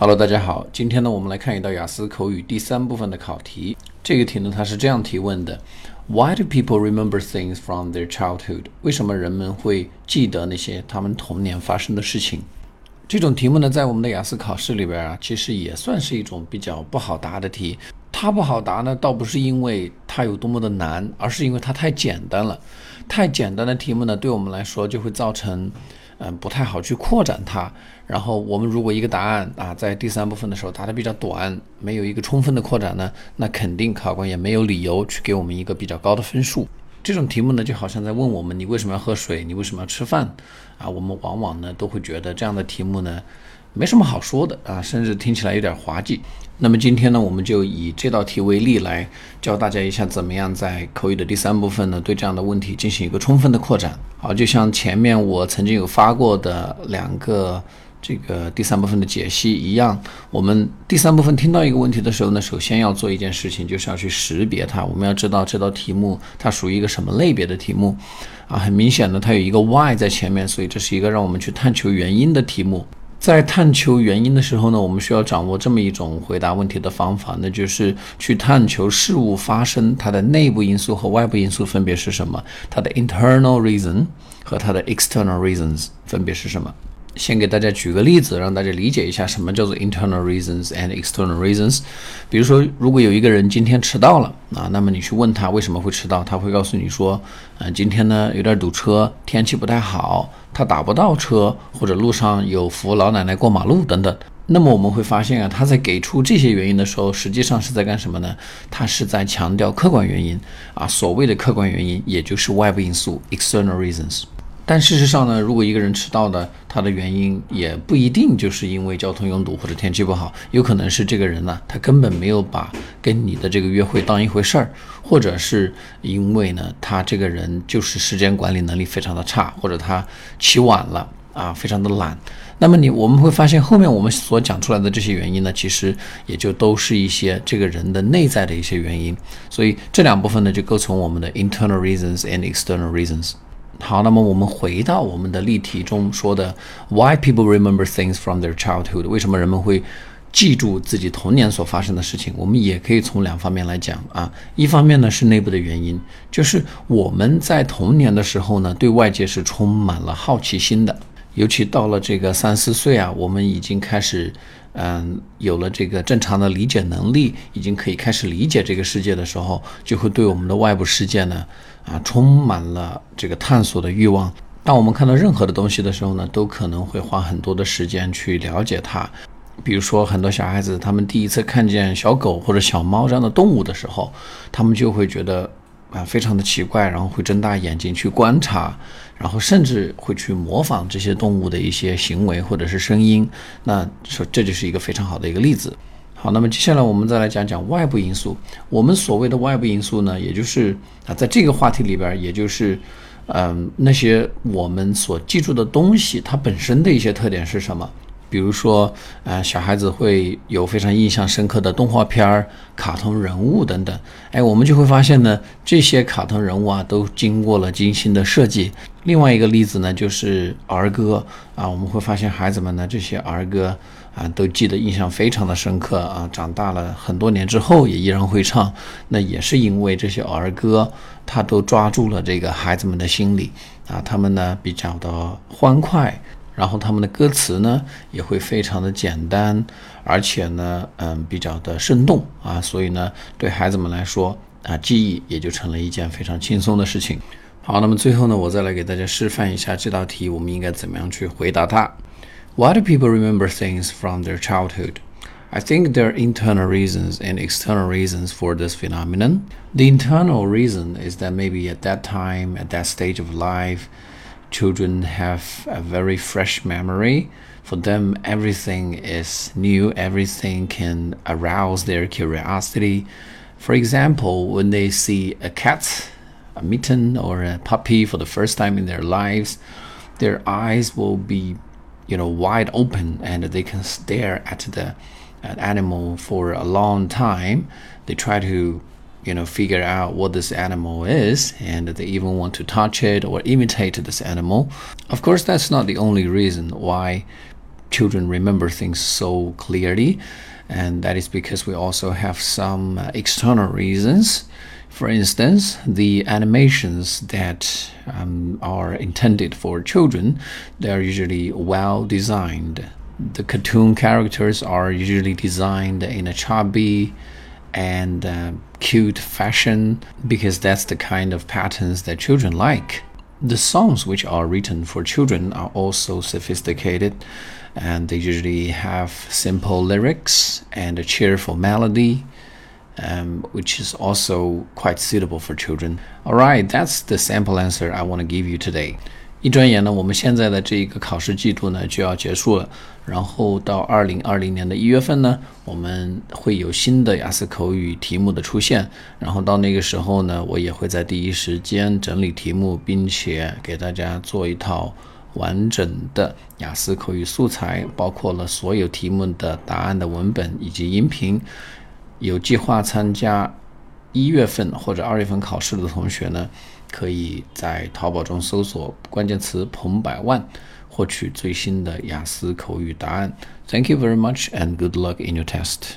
Hello，大家好，今天呢，我们来看一道雅思口语第三部分的考题。这个题呢，它是这样提问的：Why do people remember things from their childhood？为什么人们会记得那些他们童年发生的事情？这种题目呢，在我们的雅思考试里边啊，其实也算是一种比较不好答的题。它不好答呢，倒不是因为它有多么的难，而是因为它太简单了。太简单的题目呢，对我们来说就会造成。嗯，不太好去扩展它。然后我们如果一个答案啊，在第三部分的时候答的比较短，没有一个充分的扩展呢，那肯定考官也没有理由去给我们一个比较高的分数。这种题目呢，就好像在问我们，你为什么要喝水？你为什么要吃饭？啊，我们往往呢都会觉得这样的题目呢。没什么好说的啊，甚至听起来有点滑稽。那么今天呢，我们就以这道题为例来教大家一下，怎么样在口语的第三部分呢，对这样的问题进行一个充分的扩展。好，就像前面我曾经有发过的两个这个第三部分的解析一样，我们第三部分听到一个问题的时候呢，首先要做一件事情，就是要去识别它。我们要知道这道题目它属于一个什么类别的题目啊？很明显的，它有一个 why 在前面，所以这是一个让我们去探求原因的题目。在探求原因的时候呢，我们需要掌握这么一种回答问题的方法，那就是去探求事物发生它的内部因素和外部因素分别是什么，它的 internal reason 和它的 external reasons 分别是什么。先给大家举个例子，让大家理解一下什么叫做 internal reasons and external reasons。比如说，如果有一个人今天迟到了啊，那么你去问他为什么会迟到，他会告诉你说，嗯，今天呢有点堵车，天气不太好，他打不到车，或者路上有扶老奶奶过马路等等。那么我们会发现啊，他在给出这些原因的时候，实际上是在干什么呢？他是在强调客观原因啊，所谓的客观原因，也就是外部因素 external reasons。但事实上呢，如果一个人迟到呢，他的原因也不一定就是因为交通拥堵或者天气不好，有可能是这个人呢，他根本没有把跟你的这个约会当一回事儿，或者是因为呢，他这个人就是时间管理能力非常的差，或者他起晚了啊，非常的懒。那么你我们会发现后面我们所讲出来的这些原因呢，其实也就都是一些这个人的内在的一些原因。所以这两部分呢，就构成我们的 internal reasons and external reasons。好，那么我们回到我们的例题中说的，Why people remember things from their childhood？为什么人们会记住自己童年所发生的事情？我们也可以从两方面来讲啊。一方面呢是内部的原因，就是我们在童年的时候呢，对外界是充满了好奇心的，尤其到了这个三四岁啊，我们已经开始。嗯，有了这个正常的理解能力，已经可以开始理解这个世界的时候，就会对我们的外部世界呢，啊，充满了这个探索的欲望。当我们看到任何的东西的时候呢，都可能会花很多的时间去了解它。比如说，很多小孩子他们第一次看见小狗或者小猫这样的动物的时候，他们就会觉得。啊，非常的奇怪，然后会睁大眼睛去观察，然后甚至会去模仿这些动物的一些行为或者是声音。那说这就是一个非常好的一个例子。好，那么接下来我们再来讲讲外部因素。我们所谓的外部因素呢，也就是啊，在这个话题里边，也就是嗯，那些我们所记住的东西，它本身的一些特点是什么？比如说，呃，小孩子会有非常印象深刻的动画片儿、卡通人物等等。哎，我们就会发现呢，这些卡通人物啊，都经过了精心的设计。另外一个例子呢，就是儿歌啊，我们会发现孩子们呢，这些儿歌啊，都记得印象非常的深刻啊。长大了很多年之后，也依然会唱。那也是因为这些儿歌，他都抓住了这个孩子们的心理啊。他们呢，比较的欢快。然后他们的歌词呢也会非常的简单，而且呢，嗯，比较的生动啊，所以呢，对孩子们来说啊，记忆也就成了一件非常轻松的事情。好，那么最后呢，我再来给大家示范一下这道题，我们应该怎么样去回答它？Why do people remember things from their childhood? I think there are internal reasons and external reasons for this phenomenon. The internal reason is that maybe at that time, at that stage of life, children have a very fresh memory. For them, everything is new, everything can arouse their curiosity. For example, when they see a cat, a mitten, or a puppy for the first time in their lives, their eyes will be, you know, wide open and they can stare at the animal for a long time. They try to you know figure out what this animal is and they even want to touch it or imitate this animal of course that's not the only reason why children remember things so clearly, and that is because we also have some uh, external reasons. For instance, the animations that um, are intended for children, they are usually well designed. The cartoon characters are usually designed in a chubby and uh, cute fashion because that's the kind of patterns that children like. The songs which are written for children are also sophisticated and they usually have simple lyrics and a cheerful melody. Um, which is also quite suitable for children. Alright, that's the sample answer I want to give you today. 一转眼呢，我们现在的这一个考试季度呢就要结束了。然后到二零二零年的一月份呢，我们会有新的雅思口语题目的出现。然后到那个时候呢，我也会在第一时间整理题目，并且给大家做一套完整的雅思口语素材，包括了所有题目的答案的文本以及音频。有计划参加一月份或者二月份考试的同学呢？可以在淘宝中搜索关键词“彭百万”，获取最新的雅思口语答案。Thank you very much and good luck in your test.